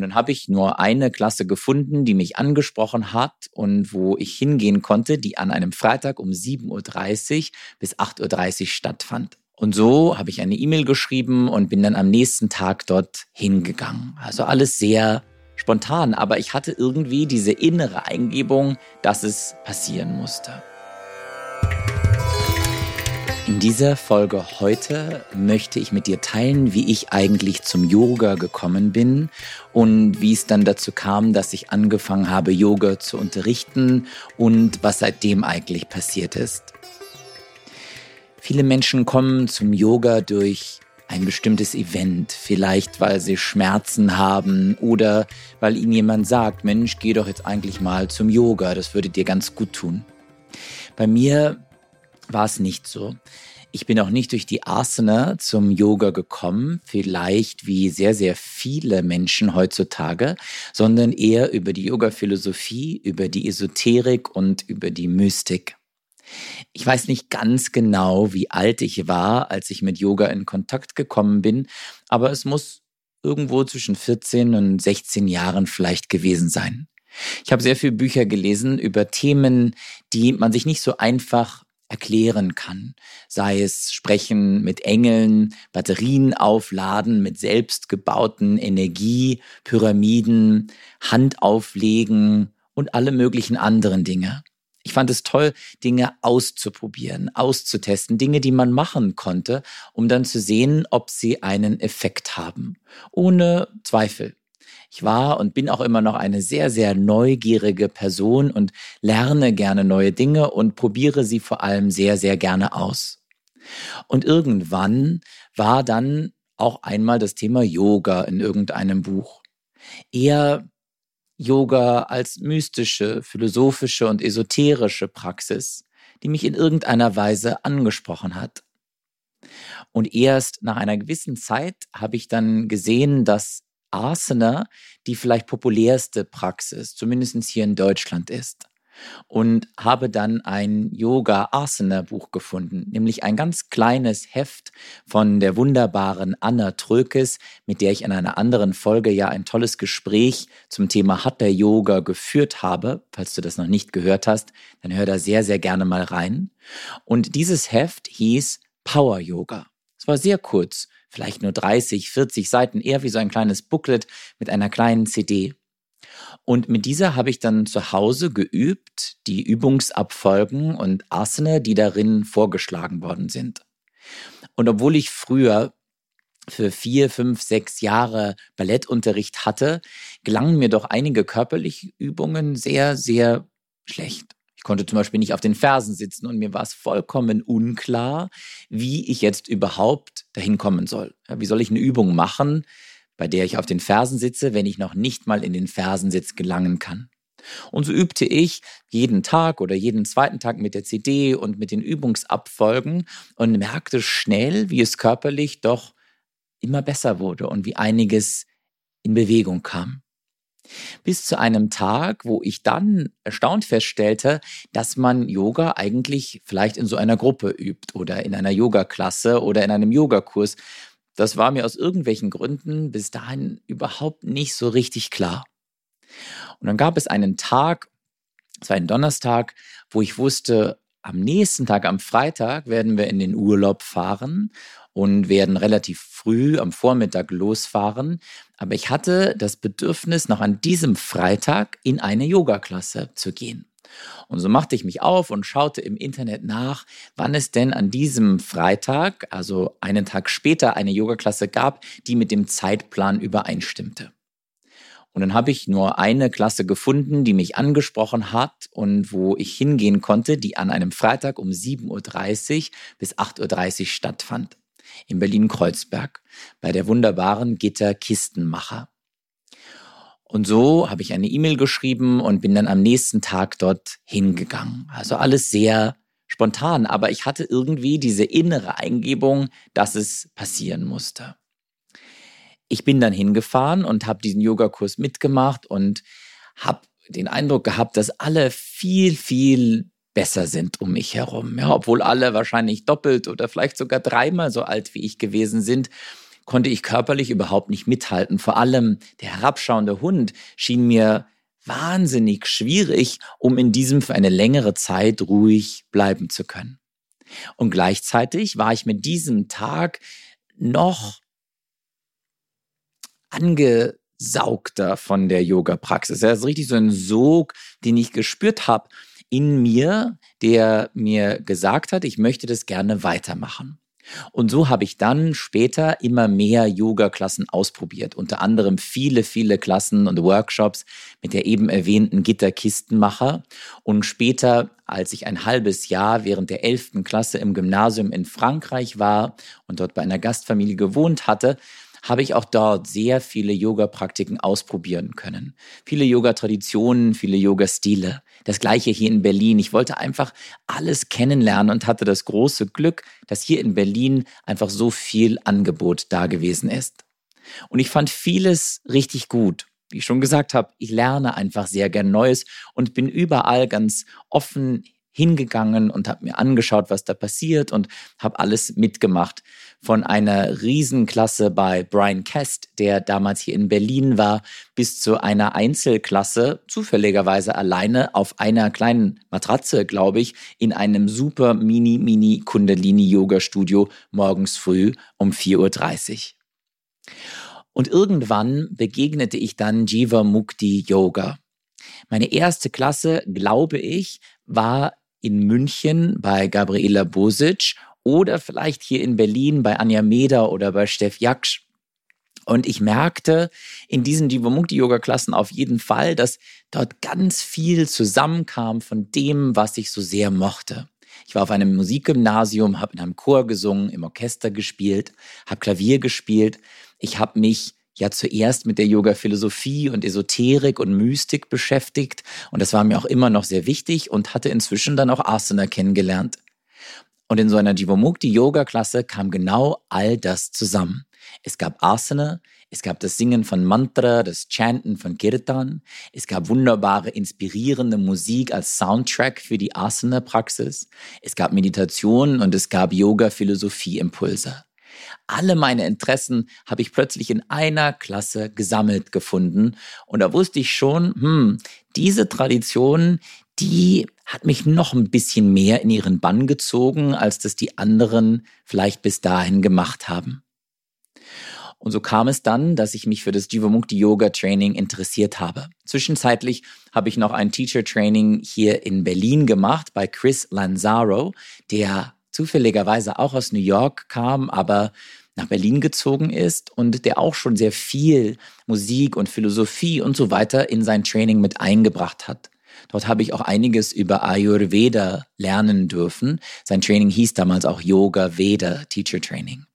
Und dann habe ich nur eine Klasse gefunden, die mich angesprochen hat und wo ich hingehen konnte, die an einem Freitag um 7.30 Uhr bis 8.30 Uhr stattfand. Und so habe ich eine E-Mail geschrieben und bin dann am nächsten Tag dort hingegangen. Also alles sehr spontan, aber ich hatte irgendwie diese innere Eingebung, dass es passieren musste. In dieser Folge heute möchte ich mit dir teilen, wie ich eigentlich zum Yoga gekommen bin und wie es dann dazu kam, dass ich angefangen habe, Yoga zu unterrichten und was seitdem eigentlich passiert ist. Viele Menschen kommen zum Yoga durch ein bestimmtes Event, vielleicht weil sie Schmerzen haben oder weil ihnen jemand sagt, Mensch, geh doch jetzt eigentlich mal zum Yoga, das würde dir ganz gut tun. Bei mir war es nicht so. Ich bin auch nicht durch die Asana zum Yoga gekommen, vielleicht wie sehr, sehr viele Menschen heutzutage, sondern eher über die Yoga-Philosophie, über die Esoterik und über die Mystik. Ich weiß nicht ganz genau, wie alt ich war, als ich mit Yoga in Kontakt gekommen bin, aber es muss irgendwo zwischen 14 und 16 Jahren vielleicht gewesen sein. Ich habe sehr viele Bücher gelesen über Themen, die man sich nicht so einfach erklären kann. Sei es Sprechen mit Engeln, Batterien aufladen mit selbstgebauten Energiepyramiden, Hand auflegen und alle möglichen anderen Dinge. Ich fand es toll, Dinge auszuprobieren, auszutesten, Dinge, die man machen konnte, um dann zu sehen, ob sie einen Effekt haben. Ohne Zweifel. Ich war und bin auch immer noch eine sehr, sehr neugierige Person und lerne gerne neue Dinge und probiere sie vor allem sehr, sehr gerne aus. Und irgendwann war dann auch einmal das Thema Yoga in irgendeinem Buch. Eher Yoga als mystische, philosophische und esoterische Praxis, die mich in irgendeiner Weise angesprochen hat. Und erst nach einer gewissen Zeit habe ich dann gesehen, dass Asana die vielleicht populärste Praxis, zumindest hier in Deutschland ist. Und habe dann ein Yoga Asana Buch gefunden, nämlich ein ganz kleines Heft von der wunderbaren Anna Trökes, mit der ich in einer anderen Folge ja ein tolles Gespräch zum Thema Hatha Yoga geführt habe. Falls du das noch nicht gehört hast, dann hör da sehr, sehr gerne mal rein. Und dieses Heft hieß Power Yoga. Es war sehr kurz, vielleicht nur 30, 40 Seiten, eher wie so ein kleines Booklet mit einer kleinen CD. Und mit dieser habe ich dann zu Hause geübt, die Übungsabfolgen und Asana, die darin vorgeschlagen worden sind. Und obwohl ich früher für vier, fünf, sechs Jahre Ballettunterricht hatte, gelangen mir doch einige körperliche Übungen sehr, sehr schlecht. Ich konnte zum Beispiel nicht auf den Fersen sitzen und mir war es vollkommen unklar, wie ich jetzt überhaupt dahin kommen soll. Ja, wie soll ich eine Übung machen, bei der ich auf den Fersen sitze, wenn ich noch nicht mal in den Fersensitz gelangen kann? Und so übte ich jeden Tag oder jeden zweiten Tag mit der CD und mit den Übungsabfolgen und merkte schnell, wie es körperlich doch immer besser wurde und wie einiges in Bewegung kam. Bis zu einem Tag, wo ich dann erstaunt feststellte, dass man Yoga eigentlich vielleicht in so einer Gruppe übt oder in einer Yoga-Klasse oder in einem Yogakurs. Das war mir aus irgendwelchen Gründen bis dahin überhaupt nicht so richtig klar. Und dann gab es einen Tag, es war ein Donnerstag, wo ich wusste, am nächsten Tag, am Freitag, werden wir in den Urlaub fahren und werden relativ früh am Vormittag losfahren. Aber ich hatte das Bedürfnis, noch an diesem Freitag in eine Yoga-Klasse zu gehen. Und so machte ich mich auf und schaute im Internet nach, wann es denn an diesem Freitag, also einen Tag später, eine Yoga-Klasse gab, die mit dem Zeitplan übereinstimmte. Und dann habe ich nur eine Klasse gefunden, die mich angesprochen hat und wo ich hingehen konnte, die an einem Freitag um 7.30 Uhr bis 8.30 Uhr stattfand in Berlin-Kreuzberg bei der wunderbaren Gitter Kistenmacher. Und so habe ich eine E-Mail geschrieben und bin dann am nächsten Tag dort hingegangen. Also alles sehr spontan, aber ich hatte irgendwie diese innere Eingebung, dass es passieren musste. Ich bin dann hingefahren und habe diesen Yogakurs mitgemacht und habe den Eindruck gehabt, dass alle viel, viel besser sind um mich herum. Ja, obwohl alle wahrscheinlich doppelt oder vielleicht sogar dreimal so alt wie ich gewesen sind. konnte ich körperlich überhaupt nicht mithalten. Vor allem der herabschauende Hund schien mir wahnsinnig schwierig, um in diesem für eine längere Zeit ruhig bleiben zu können. Und gleichzeitig war ich mit diesem Tag noch angesaugter von der Yoga-Praxis. Das ist richtig so ein Sog, den ich gespürt habe in mir, der mir gesagt hat, ich möchte das gerne weitermachen. Und so habe ich dann später immer mehr Yoga-Klassen ausprobiert. Unter anderem viele, viele Klassen und Workshops mit der eben erwähnten Gitterkistenmacher. Und später, als ich ein halbes Jahr während der 11. Klasse im Gymnasium in Frankreich war und dort bei einer Gastfamilie gewohnt hatte, habe ich auch dort sehr viele Yoga-Praktiken ausprobieren können. Viele Yoga-Traditionen, viele Yoga-Stile. Das gleiche hier in Berlin. Ich wollte einfach alles kennenlernen und hatte das große Glück, dass hier in Berlin einfach so viel Angebot da gewesen ist. Und ich fand vieles richtig gut. Wie ich schon gesagt habe, ich lerne einfach sehr gern Neues und bin überall ganz offen hingegangen und habe mir angeschaut, was da passiert und habe alles mitgemacht. Von einer Riesenklasse bei Brian Kest, der damals hier in Berlin war, bis zu einer Einzelklasse, zufälligerweise alleine auf einer kleinen Matratze, glaube ich, in einem super mini, mini Kundalini-Yoga-Studio morgens früh um 4.30 Uhr. Und irgendwann begegnete ich dann Jiva Mukti Yoga. Meine erste Klasse, glaube ich, war in München bei Gabriela Bosic oder vielleicht hier in Berlin bei Anja Meder oder bei Steff Jaksch. Und ich merkte in diesen Jivamukti-Yoga-Klassen auf jeden Fall, dass dort ganz viel zusammenkam von dem, was ich so sehr mochte. Ich war auf einem Musikgymnasium, habe in einem Chor gesungen, im Orchester gespielt, habe Klavier gespielt. Ich habe mich ja zuerst mit der Yoga-Philosophie und Esoterik und Mystik beschäftigt. Und das war mir auch immer noch sehr wichtig und hatte inzwischen dann auch Asana kennengelernt. Und in so einer Jivamukti-Yoga-Klasse kam genau all das zusammen. Es gab Asana, es gab das Singen von Mantra, das Chanten von Kirtan, es gab wunderbare, inspirierende Musik als Soundtrack für die Asana-Praxis, es gab Meditation und es gab Yoga-Philosophie-Impulse alle meine Interessen habe ich plötzlich in einer Klasse gesammelt gefunden. Und da wusste ich schon, hm, diese Tradition, die hat mich noch ein bisschen mehr in ihren Bann gezogen, als das die anderen vielleicht bis dahin gemacht haben. Und so kam es dann, dass ich mich für das Jivamukti Yoga Training interessiert habe. Zwischenzeitlich habe ich noch ein Teacher Training hier in Berlin gemacht bei Chris Lanzaro, der zufälligerweise auch aus New York kam, aber nach Berlin gezogen ist und der auch schon sehr viel Musik und Philosophie und so weiter in sein Training mit eingebracht hat. Dort habe ich auch einiges über Ayurveda lernen dürfen. Sein Training hieß damals auch Yoga Veda Teacher Training.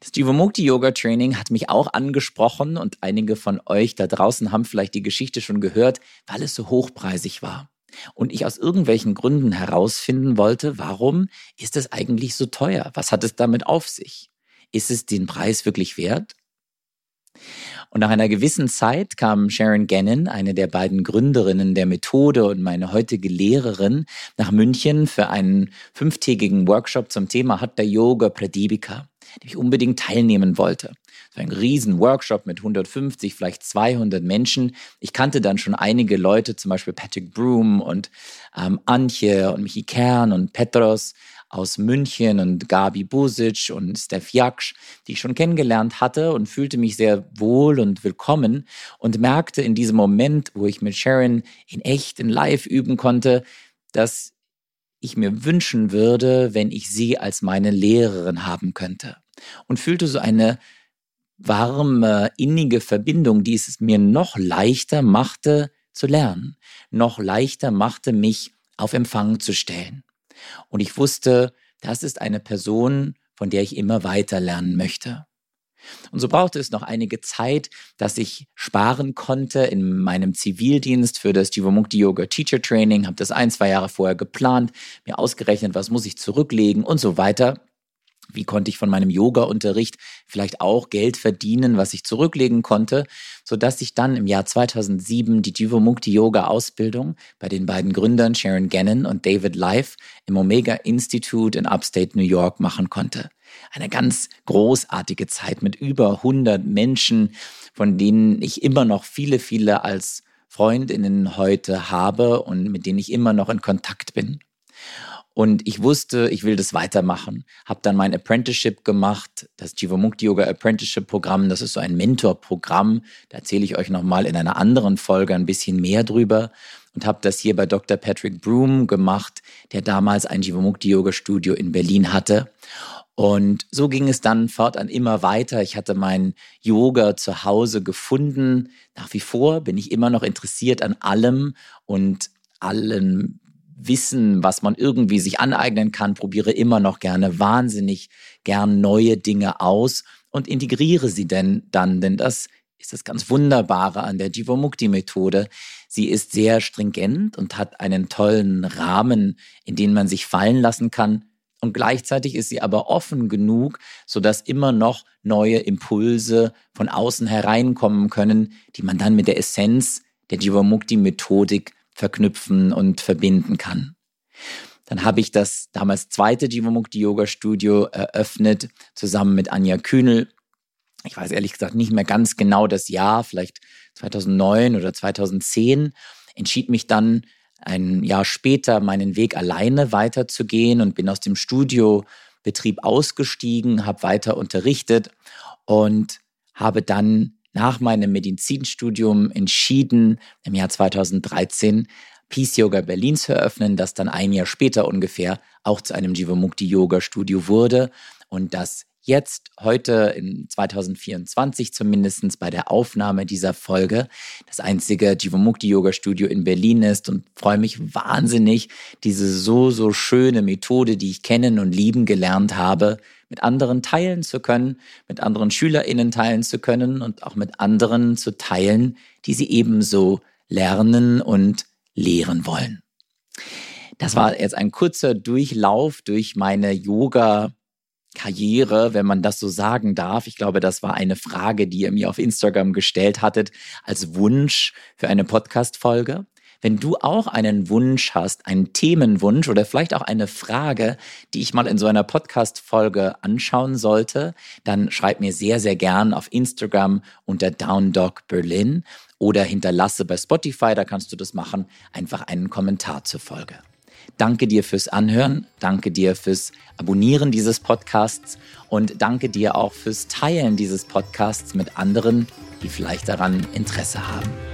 Das Jivamukti Yoga Training hat mich auch angesprochen und einige von euch da draußen haben vielleicht die Geschichte schon gehört, weil es so hochpreisig war und ich aus irgendwelchen Gründen herausfinden wollte, warum ist es eigentlich so teuer? Was hat es damit auf sich? Ist es den Preis wirklich wert? Und nach einer gewissen Zeit kam Sharon Gannon, eine der beiden Gründerinnen der Methode und meine heutige Lehrerin, nach München für einen fünftägigen Workshop zum Thema Hatha Yoga Pradipika, dem ich unbedingt teilnehmen wollte. So ein riesen Workshop mit 150, vielleicht 200 Menschen. Ich kannte dann schon einige Leute, zum Beispiel Patrick Broom und ähm, Antje und Michi Kern und Petros aus München und Gabi Busic und Steph Jaksch, die ich schon kennengelernt hatte und fühlte mich sehr wohl und willkommen und merkte in diesem Moment, wo ich mit Sharon in echt, in live üben konnte, dass ich mir wünschen würde, wenn ich sie als meine Lehrerin haben könnte. Und fühlte so eine warme, innige Verbindung, die es mir noch leichter machte zu lernen, noch leichter machte, mich auf Empfang zu stellen. Und ich wusste, das ist eine Person, von der ich immer weiter lernen möchte. Und so brauchte es noch einige Zeit, dass ich sparen konnte in meinem Zivildienst für das Jivamukti Yoga Teacher Training, habe das ein, zwei Jahre vorher geplant, mir ausgerechnet, was muss ich zurücklegen und so weiter. Wie konnte ich von meinem Yoga-Unterricht vielleicht auch Geld verdienen, was ich zurücklegen konnte, sodass ich dann im Jahr 2007 die Jivamukti Yoga Ausbildung bei den beiden Gründern Sharon Gannon und David Life im Omega Institute in Upstate New York machen konnte. eine ganz großartige Zeit mit über 100 Menschen, von denen ich immer noch viele, viele als Freundinnen heute habe und mit denen ich immer noch in Kontakt bin. Und ich wusste, ich will das weitermachen. Habe dann mein Apprenticeship gemacht, das Jivamukti Yoga Apprenticeship Programm. Das ist so ein Mentorprogramm. Da erzähle ich euch nochmal in einer anderen Folge ein bisschen mehr drüber. Und habe das hier bei Dr. Patrick Broom gemacht, der damals ein Jivamukti Yoga Studio in Berlin hatte. Und so ging es dann fortan immer weiter. Ich hatte mein Yoga zu Hause gefunden. Nach wie vor bin ich immer noch interessiert an allem und allen Wissen, was man irgendwie sich aneignen kann, probiere immer noch gerne wahnsinnig gern neue Dinge aus und integriere sie denn dann, denn das ist das ganz Wunderbare an der Jivamukti-Methode. Sie ist sehr stringent und hat einen tollen Rahmen, in den man sich fallen lassen kann. Und gleichzeitig ist sie aber offen genug, sodass immer noch neue Impulse von außen hereinkommen können, die man dann mit der Essenz der Jivamukti-Methodik verknüpfen und verbinden kann. Dann habe ich das damals zweite Jivamukti Yoga Studio eröffnet, zusammen mit Anja Kühnel. Ich weiß ehrlich gesagt nicht mehr ganz genau das Jahr, vielleicht 2009 oder 2010. Entschied mich dann ein Jahr später meinen Weg alleine weiterzugehen und bin aus dem Studiobetrieb ausgestiegen, habe weiter unterrichtet und habe dann nach meinem Medizinstudium entschieden, im Jahr 2013 Peace Yoga Berlin zu eröffnen, das dann ein Jahr später ungefähr auch zu einem Jivamukti Yoga Studio wurde. Und das jetzt heute in 2024 zumindest bei der Aufnahme dieser Folge das einzige Jivamukti Yoga Studio in Berlin ist und freue mich wahnsinnig, diese so, so schöne Methode, die ich kennen und lieben gelernt habe, mit anderen teilen zu können, mit anderen SchülerInnen teilen zu können und auch mit anderen zu teilen, die sie ebenso lernen und lehren wollen. Das war jetzt ein kurzer Durchlauf durch meine Yoga Karriere, wenn man das so sagen darf. Ich glaube, das war eine Frage, die ihr mir auf Instagram gestellt hattet als Wunsch für eine Podcast-Folge. Wenn du auch einen Wunsch hast, einen Themenwunsch oder vielleicht auch eine Frage, die ich mal in so einer Podcast-Folge anschauen sollte, dann schreib mir sehr, sehr gern auf Instagram unter Downdog Berlin oder hinterlasse bei Spotify, da kannst du das machen, einfach einen Kommentar zur Folge. Danke dir fürs Anhören, danke dir fürs Abonnieren dieses Podcasts und danke dir auch fürs Teilen dieses Podcasts mit anderen, die vielleicht daran Interesse haben.